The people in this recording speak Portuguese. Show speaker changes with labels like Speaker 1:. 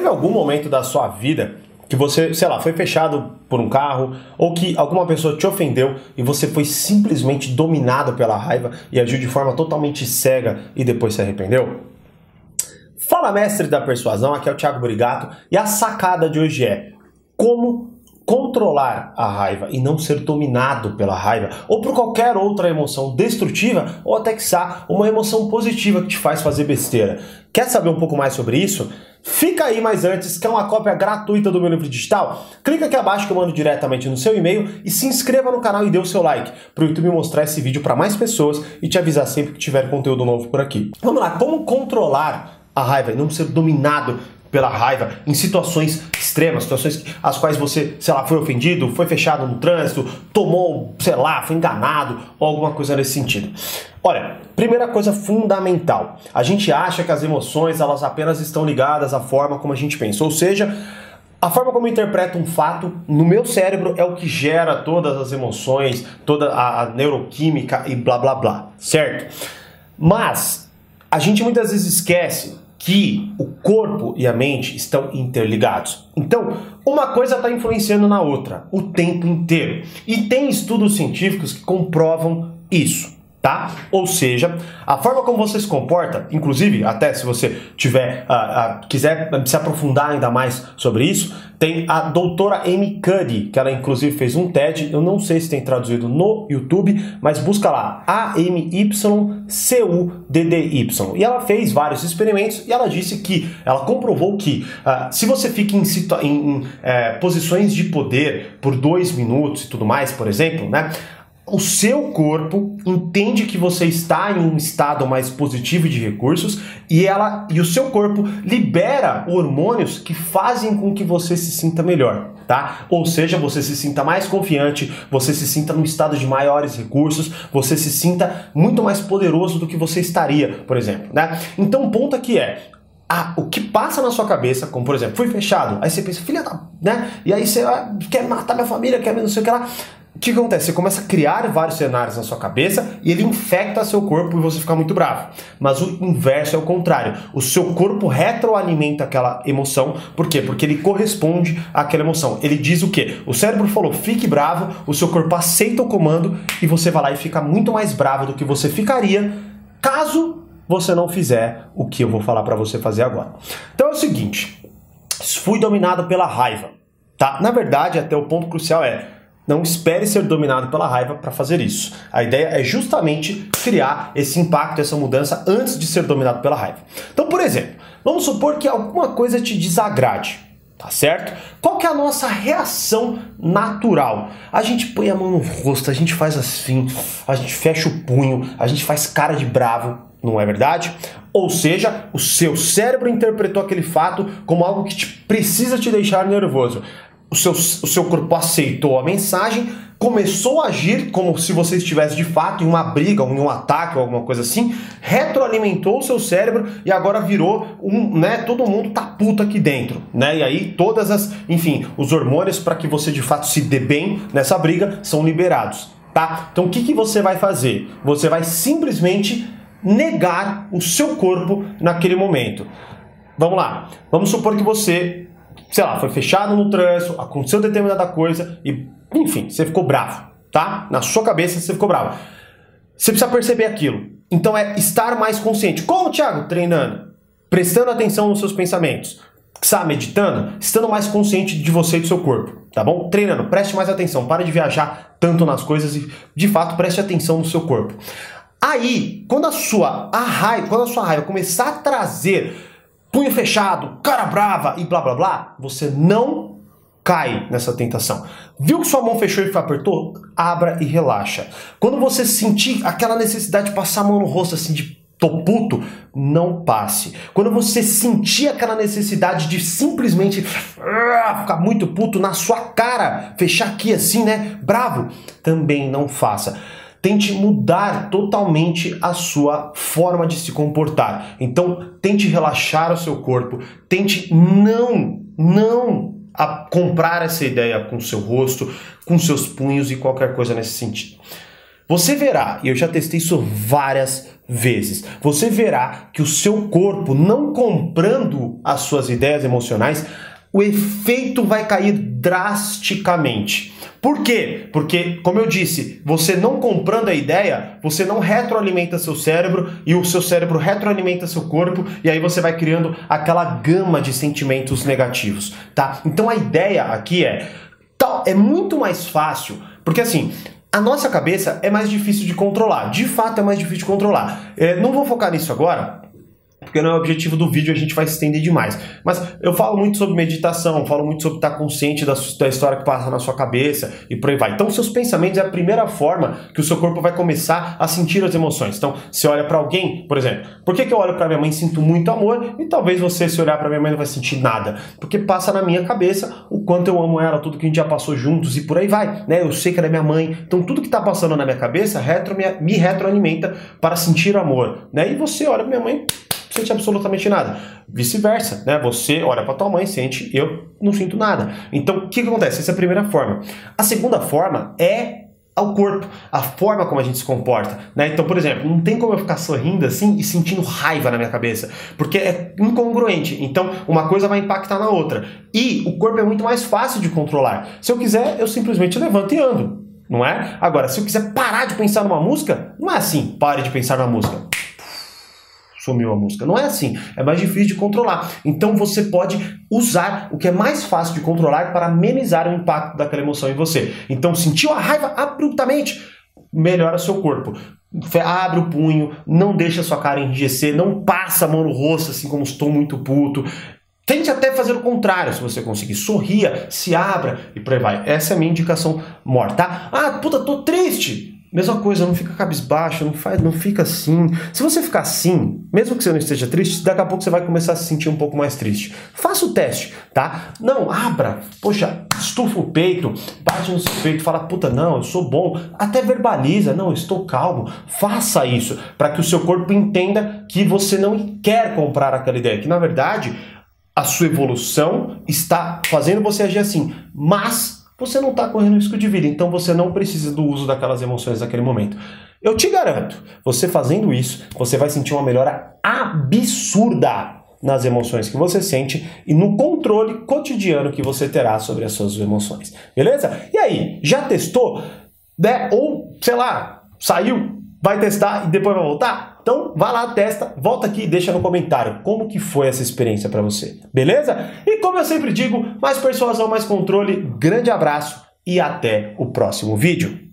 Speaker 1: Teve algum momento da sua vida que você, sei lá, foi fechado por um carro ou que alguma pessoa te ofendeu e você foi simplesmente dominado pela raiva e agiu de forma totalmente cega e depois se arrependeu? Fala, mestre da persuasão, aqui é o Thiago Brigato e a sacada de hoje é como controlar a raiva e não ser dominado pela raiva ou por qualquer outra emoção destrutiva ou até que uma emoção positiva que te faz fazer besteira. Quer saber um pouco mais sobre isso? Fica aí, mas antes, quer uma cópia gratuita do meu livro digital? Clica aqui abaixo que eu mando diretamente no seu e-mail e se inscreva no canal e dê o seu like para o YouTube mostrar esse vídeo para mais pessoas e te avisar sempre que tiver conteúdo novo por aqui. Vamos lá, como controlar a raiva e não ser dominado pela raiva em situações extremas, situações as quais você, sei lá, foi ofendido, foi fechado no trânsito, tomou, sei lá, foi enganado ou alguma coisa nesse sentido. Olha, primeira coisa fundamental, a gente acha que as emoções elas apenas estão ligadas à forma como a gente pensa, ou seja, a forma como eu interpreto um fato no meu cérebro é o que gera todas as emoções, toda a, a neuroquímica e blá blá blá, certo? Mas a gente muitas vezes esquece que o corpo e a mente estão interligados. Então, uma coisa está influenciando na outra o tempo inteiro. E tem estudos científicos que comprovam isso tá? Ou seja, a forma como você se comporta, inclusive, até se você tiver uh, uh, quiser se aprofundar ainda mais sobre isso, tem a doutora Amy Cuddy, que ela inclusive fez um TED, eu não sei se tem traduzido no YouTube, mas busca lá, A-M-Y-C-U-D-D-Y. E ela fez vários experimentos e ela disse que, ela comprovou que uh, se você fica em, em, eh, posições de poder por dois minutos e tudo mais, por exemplo, né? O seu corpo entende que você está em um estado mais positivo de recursos e ela e o seu corpo libera hormônios que fazem com que você se sinta melhor, tá? Ou seja, você se sinta mais confiante, você se sinta num estado de maiores recursos, você se sinta muito mais poderoso do que você estaria, por exemplo, né? Então o ponto aqui é ah, o que passa na sua cabeça, como por exemplo, fui fechado, aí você pensa, filha da. né? E aí você ah, quer matar minha família, quer não sei o que lá. O que acontece? Você começa a criar vários cenários na sua cabeça e ele infecta seu corpo e você fica muito bravo. Mas o inverso é o contrário. O seu corpo retroalimenta aquela emoção. Por quê? Porque ele corresponde àquela emoção. Ele diz o quê? O cérebro falou, fique bravo, o seu corpo aceita o comando e você vai lá e fica muito mais bravo do que você ficaria caso você não fizer o que eu vou falar para você fazer agora. Então é o seguinte, fui dominado pela raiva, tá? Na verdade, até o ponto crucial é não espere ser dominado pela raiva para fazer isso. A ideia é justamente criar esse impacto, essa mudança antes de ser dominado pela raiva. Então, por exemplo, vamos supor que alguma coisa te desagrade. Tá certo? Qual que é a nossa reação natural? A gente põe a mão no rosto, a gente faz assim, a gente fecha o punho, a gente faz cara de bravo, não é verdade? Ou seja, o seu cérebro interpretou aquele fato como algo que te, precisa te deixar nervoso o seu, o seu corpo aceitou a mensagem, começou a agir como se você estivesse de fato em uma briga, em um ataque ou alguma coisa assim, retroalimentou o seu cérebro e agora virou um, né, todo mundo tá puto aqui dentro, né? E aí todas as, enfim, os hormônios para que você de fato se dê bem nessa briga são liberados, tá? Então o que, que você vai fazer? Você vai simplesmente negar o seu corpo naquele momento. Vamos lá. Vamos supor que você sei lá, foi fechado no trânsito, aconteceu determinada coisa e, enfim, você ficou bravo, tá? Na sua cabeça você ficou bravo. Você precisa perceber aquilo. Então é estar mais consciente. Como, Thiago? Treinando. Prestando atenção nos seus pensamentos. Sabe, meditando, estando mais consciente de você e do seu corpo, tá bom? Treinando, preste mais atenção, para de viajar tanto nas coisas e, de fato, preste atenção no seu corpo. Aí, quando a sua a raiva, quando a sua raiva começar a trazer punho fechado, cara brava e blá blá blá, você não cai nessa tentação. Viu que sua mão fechou e apertou? Abra e relaxa. Quando você sentir aquela necessidade de passar a mão no rosto assim de tô puto, não passe. Quando você sentir aquela necessidade de simplesmente uh, ficar muito puto na sua cara, fechar aqui assim, né, bravo, também não faça tente mudar totalmente a sua forma de se comportar. Então, tente relaxar o seu corpo, tente não, não comprar essa ideia com seu rosto, com seus punhos e qualquer coisa nesse sentido. Você verá, e eu já testei isso várias vezes. Você verá que o seu corpo, não comprando as suas ideias emocionais, o efeito vai cair drasticamente. Por quê? Porque, como eu disse, você não comprando a ideia, você não retroalimenta seu cérebro e o seu cérebro retroalimenta seu corpo e aí você vai criando aquela gama de sentimentos negativos, tá? Então a ideia aqui é tal, é muito mais fácil, porque assim, a nossa cabeça é mais difícil de controlar. De fato, é mais difícil de controlar. É, não vou focar nisso agora, porque não é o objetivo do vídeo, a gente vai se estender demais. Mas eu falo muito sobre meditação, falo muito sobre estar consciente da, da, história que passa na sua cabeça e por aí vai. Então, seus pensamentos é a primeira forma que o seu corpo vai começar a sentir as emoções. Então, você olha para alguém, por exemplo, por que, que eu olho para minha mãe e sinto muito amor e talvez você, se olhar para minha mãe, não vai sentir nada? Porque passa na minha cabeça o quanto eu amo ela, tudo que a gente já passou juntos e por aí vai. Né? Eu sei que ela é minha mãe, então tudo que está passando na minha cabeça retro, me, me retroalimenta para sentir amor. Né? E você olha para minha mãe sente absolutamente nada. Vice-versa, né? Você olha para tua mãe, sente, eu não sinto nada. Então, o que, que acontece? Essa é a primeira forma. A segunda forma é ao corpo, a forma como a gente se comporta, né? Então, por exemplo, não tem como eu ficar sorrindo assim e sentindo raiva na minha cabeça, porque é incongruente. Então, uma coisa vai impactar na outra. E o corpo é muito mais fácil de controlar. Se eu quiser, eu simplesmente levanto e ando, não é? Agora, se eu quiser parar de pensar numa música, não é assim, pare de pensar na música sumiu a música. Não é assim, é mais difícil de controlar. Então você pode usar o que é mais fácil de controlar para amenizar o impacto daquela emoção em você. Então sentiu a raiva abruptamente, melhora seu corpo. Abre o punho, não deixa sua cara enrijecer, não passa a mão no rosto assim como estou muito puto. Tente até fazer o contrário, se você conseguir. Sorria, se abra e por aí vai. Essa é a minha indicação morta, tá? Ah, puta, tô triste. Mesma coisa, não fica cabisbaixo, não faz, não fica assim. Se você ficar assim, mesmo que você não esteja triste, daqui a pouco você vai começar a se sentir um pouco mais triste. Faça o teste, tá? Não, abra, poxa, estufa o peito, bate no seu peito, fala, puta, não, eu sou bom. Até verbaliza, não, estou calmo. Faça isso para que o seu corpo entenda que você não quer comprar aquela ideia, que na verdade a sua evolução está fazendo você agir assim, mas você não está correndo risco de vida, então você não precisa do uso daquelas emoções naquele momento. Eu te garanto, você fazendo isso, você vai sentir uma melhora absurda nas emoções que você sente e no controle cotidiano que você terá sobre as suas emoções. Beleza? E aí, já testou? Né? Ou, sei lá, saiu, vai testar e depois vai voltar? Então, vá lá, testa, volta aqui e deixa no comentário como que foi essa experiência para você. Beleza? E como eu sempre digo, mais persuasão, mais controle. Grande abraço e até o próximo vídeo.